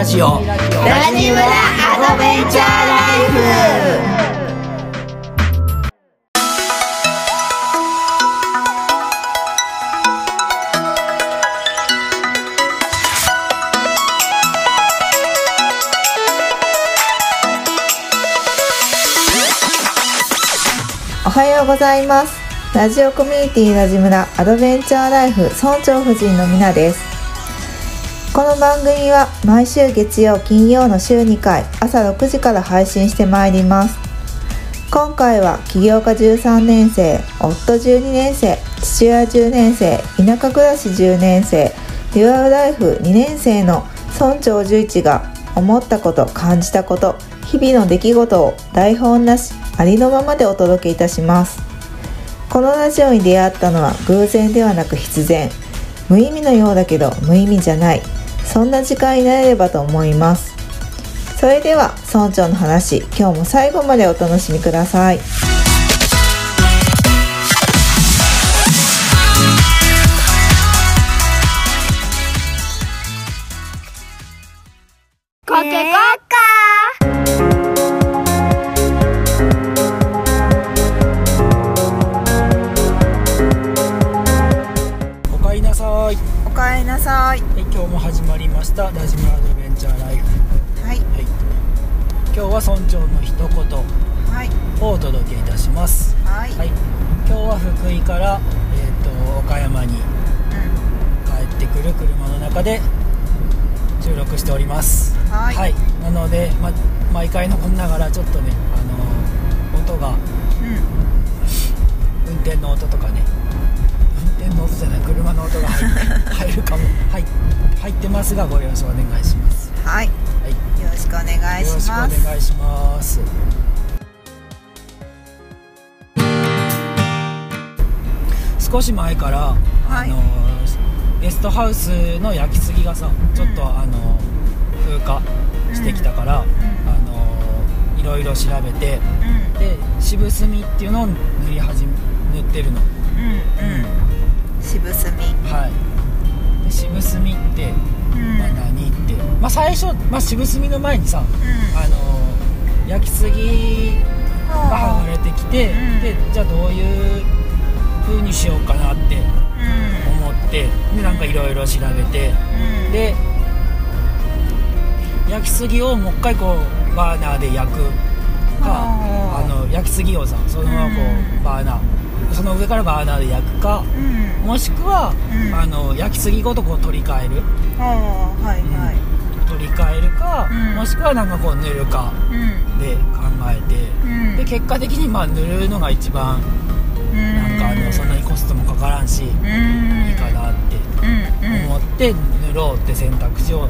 ラジオ。ラジムラアドベンチャーライフおはようございますラジオコミュニティラジムラアドベンチャーライフ村長夫人のみなですこの番組は毎週月曜金曜の週2回朝6時から配信してまいります。今回は起業家13年生夫12年生父親10年生田舎暮らし10年生デュアルライフ2年生の村長11が思ったこと感じたこと日々の出来事を台本なしありのままでお届けいたします。このラジオに出会ったのは偶然ではなく必然。無意味のようだけど無意味じゃない。そんな時間になれればと思います。それでは村長の話今日も最後までお楽しみください。ります。はい。なので、ま、毎回残りながらちょっとねあの音が運転の音とかね。運転の音じゃない車の音が入って 入るかもはい入ってますがご了承お願いします。はい。よはい。ろしくお願いよろしくおします願いします。少し前から、はい。あのゲストハウスの焼きすぎがさちょっと、あの風化してきたから、あのいろいろ調べてうん。で渋墨っていうのを塗り始め塗ってるの。うんうん。渋墨はい。で渋墨って、うん。まあ、何って、まあ、最初、まあ、渋墨の前にさうん。あの焼きすぎが剥がれてきて、うん。でじゃあどういう風にしようかなってうん。思ってでなんかいろいろ調べてうん。で焼きすぎをもう一回こうバーナーで焼くかあの焼きすぎをさそのままこうバーナー。その上からバーナーで焼くかうん。もしくは、うん。あの焼きすぎごとこう取り替える。ああはいはい。取り替えるか、うん。もしくはなんかこう塗るかうん。で考えて、うん。で結果的にまあ塗るのが一番なんかあのそんなにコストもかからんし、うん。いいかなって思って塗ろうって選択肢を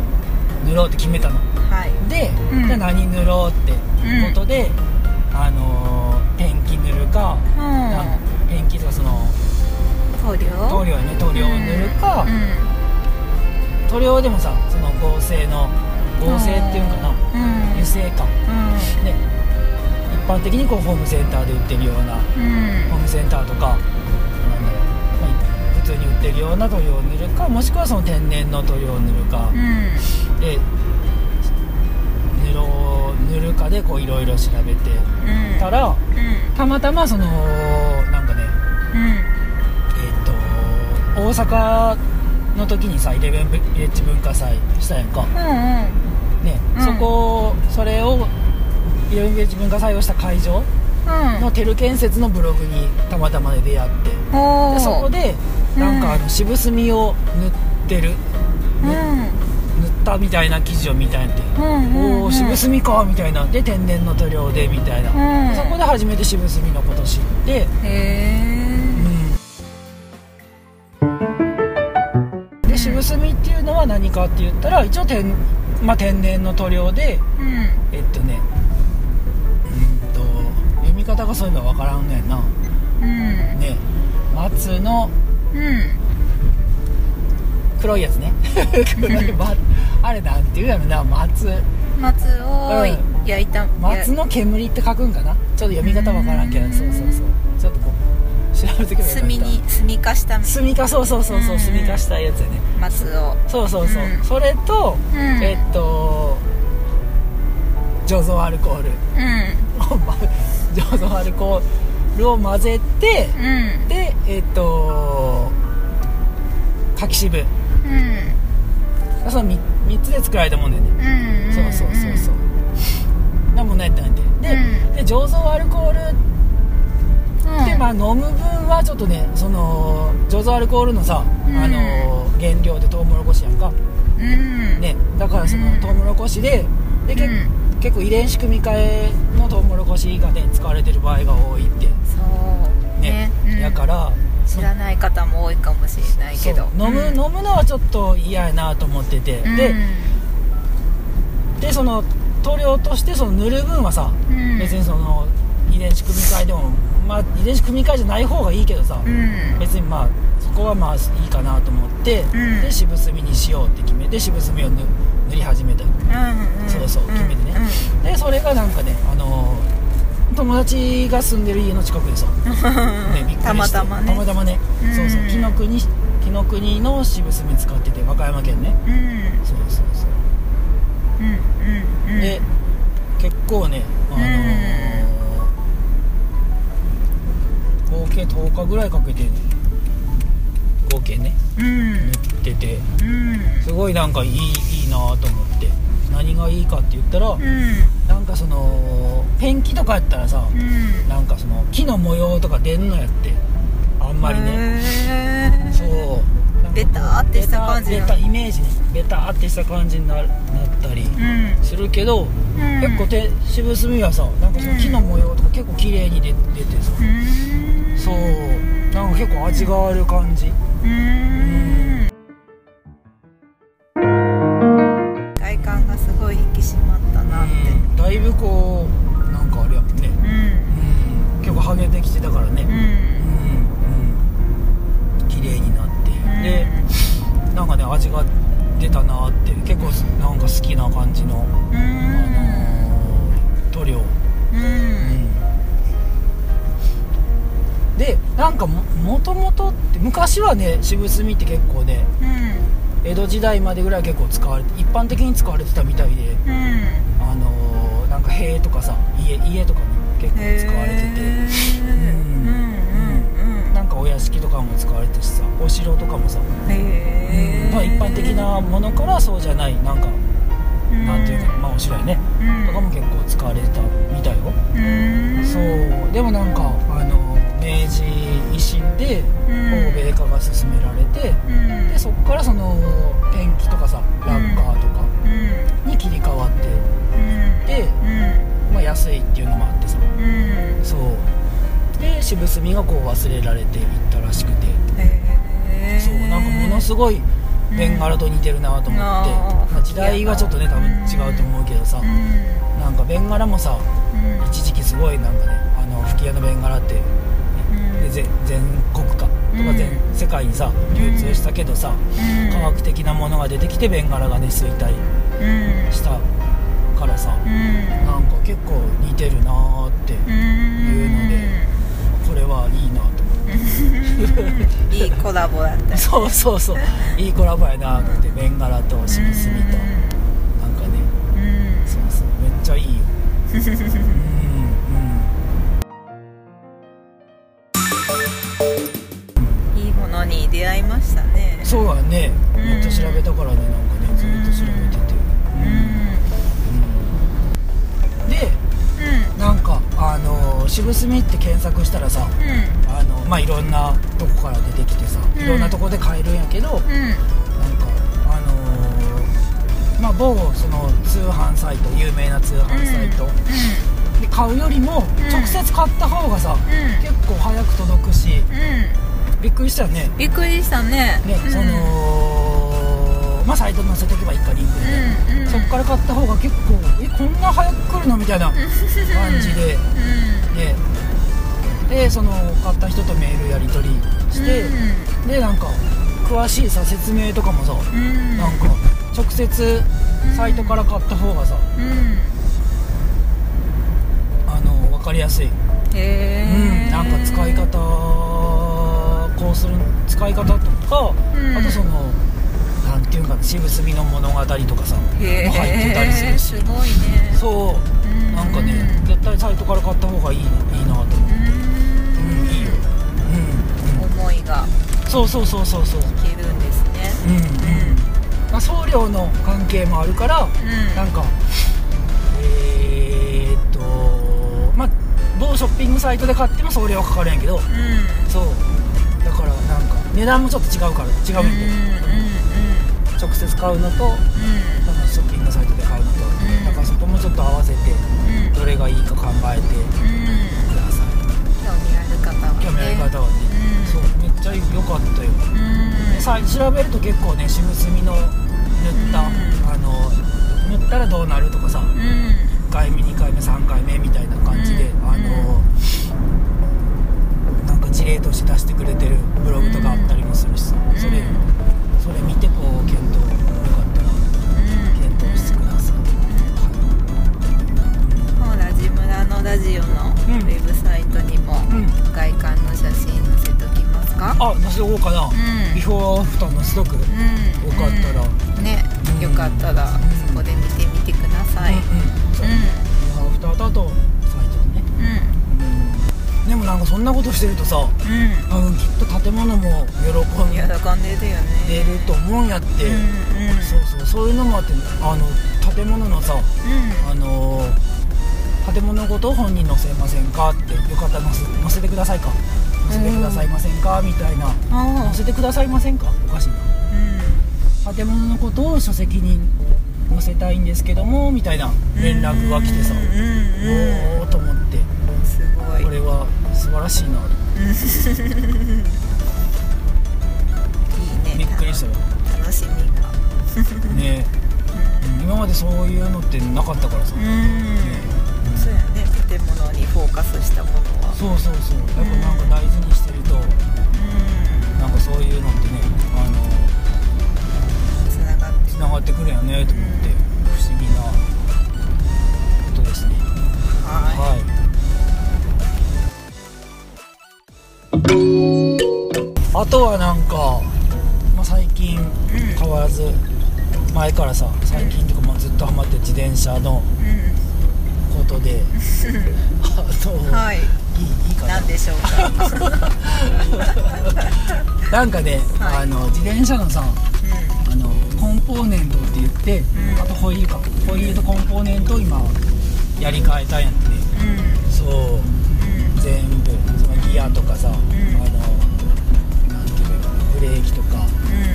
塗ろうって決めたの。はい。で、うん。じゃあ何塗ろうってことで、あのーペンキ塗るか、なんかペンキとかその塗料？塗料やね塗料を塗るか、うん。塗料でもさその合成の合成っていうんかな、うん。油性か。うん。で一般的にこうホームセンターで売ってるようなうん。ホームセンターとかってるような塗料を塗るかもしくはその天然の塗料を塗るか、うん。で塗ろう塗るかでこういろいろ調べてうんたらうん。たまたまそのなんかねうん。えっ、と大阪の時にさイレブンビレッジ文化祭したやんか。うんね、うん。そこそれをイレブンビレッジ文化祭をした会場うん。のテル建設のブログにたまたまで出会ってでそこでなんかあの渋墨を塗ってる、うん。塗ったみたいな記事を見たんやって、うんうんおお渋墨かみたいな。で天然の塗料でみたいな、うん。そこで初めて渋墨のこと知って、へえうん、で渋墨っていうのは何かって言ったら一応天,、まあ、天然の塗料でうん。えっとねうんと読み方がそういえばわからんねんな。うん。ね松のうん。黒いやつね。黒い、ま、あれなんていうやろな松。松をうん。焼いた。松の煙って書くんかな？ちょっと読み方わからんけどそうそうそう。ちょっとこう調べてくれ炭に炭化した炭化そうそうそうそううん。炭化したやつやね。松を。そうそうそう、うん。それと、うん。えっと醸造アルコール。うん。醸造アルコールを混ぜてうん。でえっと柿渋。うん。その 3, 3つで作られたもんだよね、うんそうそうそうそう。なもんないってないんで。で,、うん。で醸造アルコール。うん。で、まあ、飲む分はちょっとねその醸造アルコールのさ、うん。あの原料でトウモロコシやんか、うん。ね、だからそのうん。トウモロコシでで、結構遺伝子組み換えのトウモロコシがね使われてる場合が多いって。そう。ね。うんだから知らない方も多いかもしれないけど。飲む、うん。飲むのはちょっと嫌やなと思ってて、ででその塗料としてその塗る分はさ、うん。別にその遺伝子組み換えでもまあ遺伝子組み換えじゃない方がいいけどさ、うん。別にまあそこはまあいいかなと思って、うん。で渋炭にしようって決めて渋炭を塗塗り始めた、そうそう決めてね、でそれがなんかねあのー友達が住んでる家の近くでさ、う んね、たまたまね。たまたまね、うん。そうそう。紀ノ国紀ノ国の渋炭使ってて和歌山県ね。うん。そうそうそう。うんうんうん。で結構ね、あのー合計10日ぐらいかけて合計ねうん。塗っててうん。すごいなんかいいいいなと思って何がいいかって言ったら、うん。なんかそのペンキとかやったらさ、うん。なんかその木の模様とか出んのやってあんまりね。ねそう。ベターってした感じベタイメージね。ベターってした感じにななったりうん。するけど、うん。結構手渋炭はさなんかその木の模様とか結構綺麗に出出てさ、うん。そう。なんか結構味がある感じ。うん昔はね渋炭って結構ねうん。江戸時代までぐらい結構使われて一般的に使われてたみたいでうん。あのーなんか塀とかさ家家とかに結構使われててうんうんうんなんかお屋敷とかも使われてるしさお城とかもさ、まあ、一般的なものからそうじゃないなんかなんていうか、まあお城やね、うん。とかも結構使われてたみたいよ、うん。そう。でもなんかあの明治維新でうん欧米化が進められて、うん。でそこからそのペンキとかさラッカーとかうん。に切り替わってうん。で、うん。まあ、安いっていうのもあってさ。うん。そう。で渋炭がこう忘れられていったらしくて。へー。そうなんかものすごいベンガラと似てるなと思って、まあ時代がちょっとね多分違うと思うけどさ、うん。なんかベンガラもさうん。一時期すごいなんかねあの吹き矢のベンガラって、うん。で全全国かとかうん。全世界にさ流通したけどさ、うん。科学的なものが出てきてベンガラがね衰退うん。したからさ、うん。なんか結構似てるなーって、うんいうのでこれはいいなと思って。いいコラボだった。よ そうそうそう。いいコラボやなってベンガラと渋炭と。なんかね。うん。そうそう。めっちゃいいよ。う んましたね。うんそうやね。うん。めっちゃ調べたからねなんかねずっと調べてて。うん。うん。でうん。なんかあの渋炭って検索したらさうん。あのまあいろんなとこから出てきてさうん。いろんなとこで買えるんやけど、うん。なんかあのーまあ某その通販サイト有名な通販サイト。で買うよりもん。直接買った方がさ、うん。結構早く届くしうんびっくりしたよね。びっくりしたね。ね、うん。そのまあサイト載せとけばいいかリンクで、うんうん。そっから買った方が結構えこんな早く来るのみたいな感じで、ででその買った人とメールやり取りして、でなんか詳しいさ説明とかもさ、うん。うんなんか直接サイトから買った方がさうん。あの分かりやすい、へうん、えなんか使い方こうする使い方とか、うん。あとそのなんていうかな渋墨の物語とかさ入ってたりするし。すごいね。そう。うん。なんかね絶対サイトから買った方がいいないいなと思ううん。うんいいよ。うん、うん、思いが。そうそうそうそうそう。いけるんですね。うんうん。まあ、送料の関係もあるからうん。なんかえー、っとまあ某ショッピングサイトで買っても送料はかかるんやけど。うん。そう値段もちょっと違うから違うん。やけど直接買うのとそのショッピングサイトで買うのと、ん。だからそこもちょっと合わせてどれがいいか考えてください。興味ある方はね。興味ある方はね、うん。そうめっちゃ良かったよ。うん。でさ調べると結構ね渋墨の塗った、うん。あの塗ったらどうなるとかさ。うん。1回目2回目3回目みたいなビフォーアフターのストック、うん。うんよかったら。うん。ね。うん。よかったらんそこで見てみてください。うんそう、ビフォーアフターとあとサイトでね、うん。うん、でもなんかそんなことしてるとさうん。多分きっと建物も喜んで喜んでるよね。ると思うんやって、うんうん。そうそう。そういうのもあってあの建物のさうん。あのー建物ごと本に載せませんかってよかったら載せてくださいか載せてくださいませんか？みたいな。あ載せてくださいませんか？おかしいな。建物のことを書籍に載せたいんですけどもみたいな連絡が来てさ。うんうんおおと思って。すごい。これは素晴らしいな。いいね。びっくりしたよ。楽しみが。ね。うん。今までそういうのってなかったからさ、うん。ね。そうやね建物にフォーカスしたものは。そうそうそう。やっぱなんか大事にしてるとなんかそういうのってねあのつながってつながってくるよねと思って。不思議なことですね。ははい。あとはなんか、まあ、最近変わらず前からさ最近とかまあずっとハマってる自転車のいうんことで。あの、はい。いいいいかな。何でしょうか。なんかね、はい。あの自転車のさあのコンポーネントって言って、ん。あとホイールか。ホイールとコンポーネントを今やり替えたんやって。ねうん。そう。うん。全部。そのギアとかさ、あのなんていうかブレーキとか。うん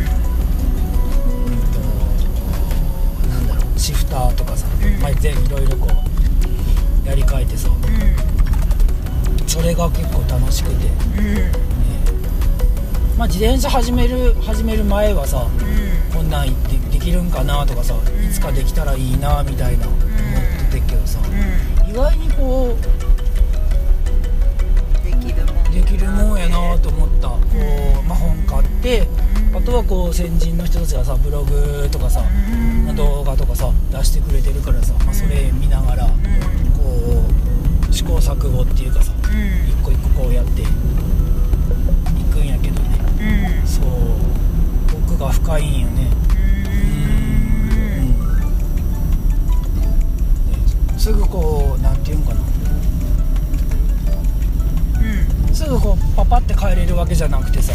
となんだろうシフターとかさ、うん。まあ、全部いろいろこうやり替えてさそれが結構楽しくて、ねうん。うんまあ、自転車始める始める前はさこんなんでできるんかなとかさん。いつかできたらいいなみたいな思っててっけどさ。うん。意外にこできるもんうできるもんやなと思った。こう、まあ、本買ってあとはこう先人の人たちがさブログとかさうん。動画とかさ出してくれてるからさ、まあ、それ見ながらこう試行錯誤っていうかさうん。一個一個こうやっていくんやけどね。うん。そう奥が深いんよね。ねすぐこうなんていうんかな。すぐこうパパって帰れるわけじゃなくてさ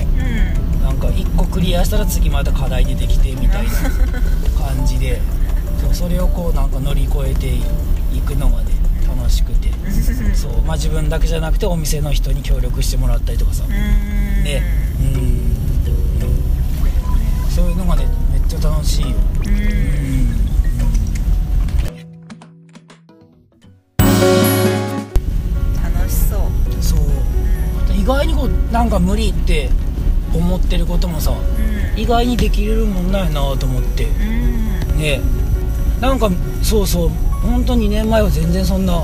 なんか1個クリアしたら次また課題出てきてみたいな感じでそうそれをこうなんか乗り越えていくのがね楽しくて。そう。まあ自分だけじゃなくてお店の人に協力してもらったりとかさ。ね。うん。そういうのがねめっちゃ楽しいよ。うん。楽しそう。そう。あと意外にこうなんか無理って思ってることもさ意外にできるもんなんやなと思って。ね。なんかそうそう。本当2年前は全然そんな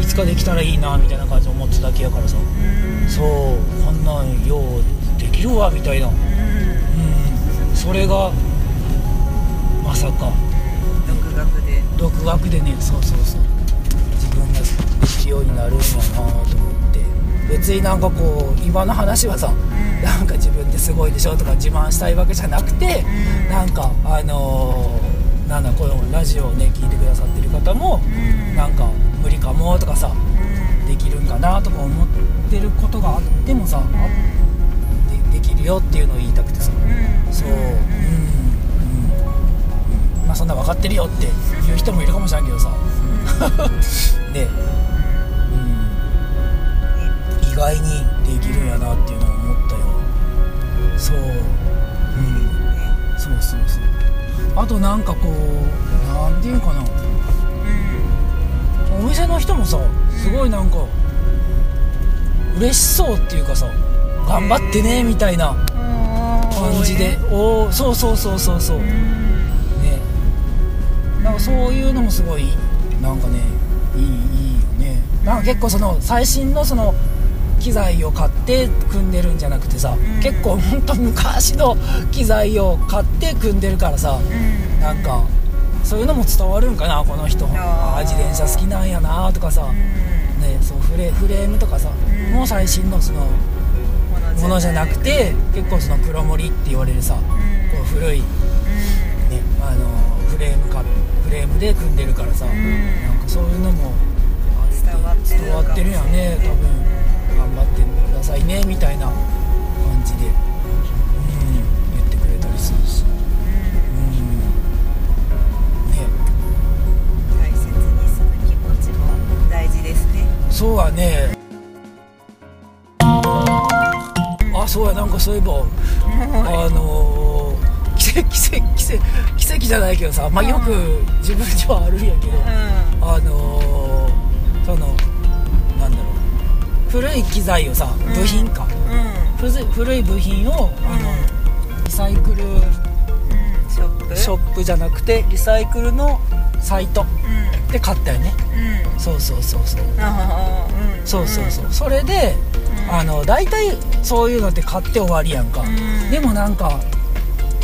いつかできたらいいなみたいな感じで思ってただけやからさ。そうこんなんようできるわみたいな。うん。それがまさか。独学で。独学でね。そうそうそう。自分ができるようになるんやなと思って。別になんかこう今の話はさ、ん。なんか自分ですごいでしょとか自慢したいわけじゃなくて、うん。なんかあのーなんだこのラジオをね聞いてくださってる方も、うん。なんか無理かもとかさうん。できるんかなとか思ってることがあってもさ、あでできるよっていうのを言いたくてさ、うん。そう、うん。うん。うん。まあそんな分かってるよっていう人もいるかもしれんけどさ。ねうん。意外にできるんやなっていうのを思ったよ。そう。うん。そうそうそう。あとなんかこうなんていうかなお店の人もさすごいなんか嬉しそうっていうかさ頑張ってねみたいな感じで。おおそうそうそうそうそう。ね。なんかそういうのもすごいなんかねいいいいよね。なんか結構その最新のその機材を買って組んでるんじゃなくてさ、ん。結構ほんと昔の機材を買って組んでるからさ、なんかそういうのも伝わるんかなこの人。あー。あー自転車好きなんやなとかさ、ね、そうフレフレームとかさ、ん。もう最新のそのものじゃなくて結構その黒森って言われるさ、こう古い、ね、あのフレームかフレームで組んでるからさ、ん。なんかそういうのもあって伝わってる伝わってるやね多分。頑張ってくださいねみたいな感じで、うん、言ってくれたりするし、そうやね。あそうやなんかそういえば あのー、奇跡奇跡奇跡奇跡じゃないけどさまあよく自分にはあるんやけど、あのー、そのなんだろう。古い機材をさ部品か、古い古い部品をあのリサイクルショップ？ショップじゃなくてリサイクルのサイト。うん。で買ったよね。うん。そうそうそうそう。うん。そうそうそう。それで、あの大体そういうのって買って終わりやんか、ん。でもなんか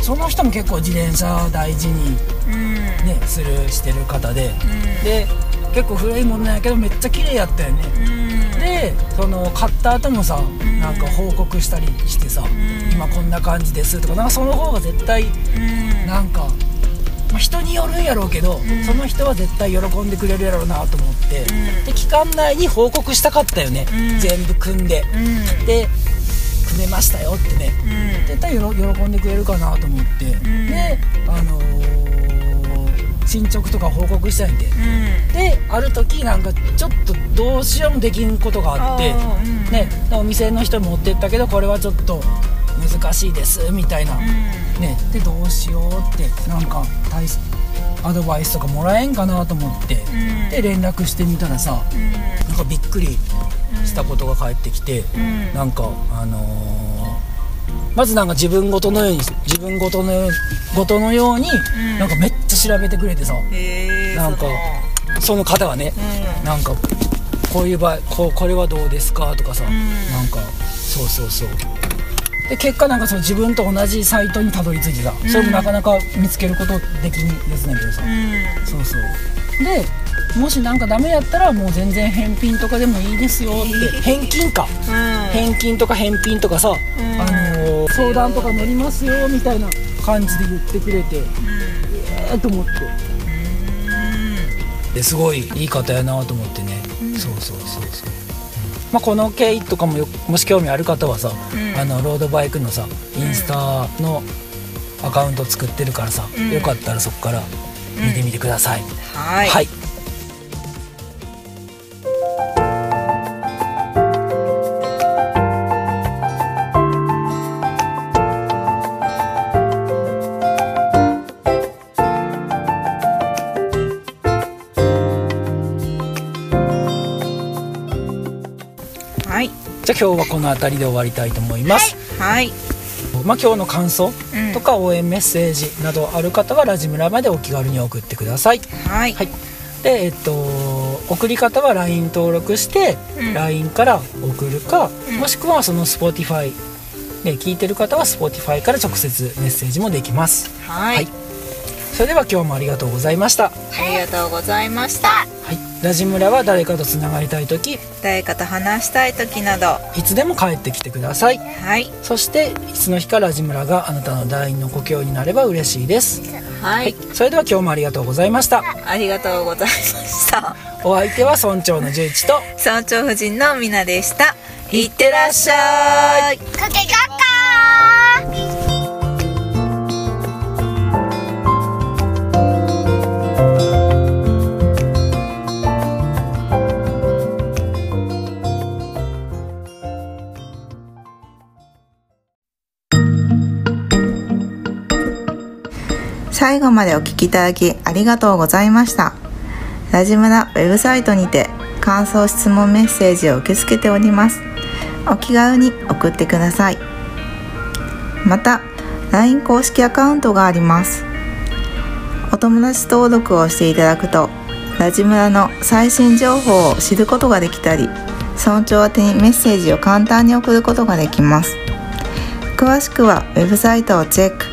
その人も結構自転車大事にうん。ねするしてる方で、うん。で結構古いものやけどめっちゃ綺麗やったよね、うん。でその買った後もさ、なんか報告したりしてさ、ん。今こんな感じですとかなんかその方が絶対うん。なんか、まあ、人によるんやろうけど、ん。その人は絶対喜んでくれるやろうなと思って、ん。で期間内に報告したかったよね、うん。全部組んで、うん。で組めましたよってね。うん。絶対喜んでくれるかなと思って、ん。であのー進捗とか報告したんやて、うん。である時なんかちょっとどうしようもできんことがあって。ね、お店の人に持ってったけどこれはちょっと難しいですみたいな、ね、でどうしようってなんか大すアドバイスとかもらえんかなと思って、ん。で連絡してみたらさなんかびっくりしたことが返ってきて、ん。なんかあのーまずなんか自分ごとのように自分ごとのごとのように、ん。なんかめっちゃ調べてくれてさ、なんかその方がね、うん。なんかこういう場合こうこれはどうですかとかさ、ん。なんかそうそうそうで結果なんかその自分と同じサイトにたどり着いてさ、それもなかなか見つけることできんですねんけどさ、うん。そうそう。でもしなんかダメやったらもう全然返品とかでもいいですよって。返金か。うん。返金とか返品とかさ、ん。あのー相談とか乗りますよみたいな感じで言ってくれて、ええと思って。ですごいいい方やなと思ってね、そうそうそうそう、まあ、この経緯とかもよもし興味ある方はさ、ん。あのロードバイクのさインスタのアカウント作ってるからさ、ん。よかったらそこから見てみてください、はい。はいじゃあ今日はこの辺りで終わりたいと思います、はい。まあ、今日の感想うん。とか応援メッセージなどある方はラジムラまでお気軽に送ってください。はい。はい。でえっと送り方は LINE 登録して、うん。LINE から送るか、うん。もしくはその Spotify ね聞いてる方は Spotify から直接メッセージもできます。はい。はい。それでは今日もありがとうございました。はありがとうございました。いラジムラは誰かとつながりたい時誰かと話したい時など。いつでも帰ってきてください。はい。そしていつの日かラジムラがあなたの第二の故郷になれば嬉しいです。はい、それでは今日もありがとうございました。ありがとうございました。お相手は村長の十一と村長夫人のみなでした。いってらっしゃい。かけがっか最後までお聞きいただきありがとうございました。ラジムラウェブサイトにて感想質問メッセージを受け付けております。お気軽に送ってください。また LINE 公式アカウントがあります。お友達登録をしていただくとラジムラの最新情報を知ることができたり村長宛にメッセージを簡単に送ることができます。詳しくはウェブサイトをチェック。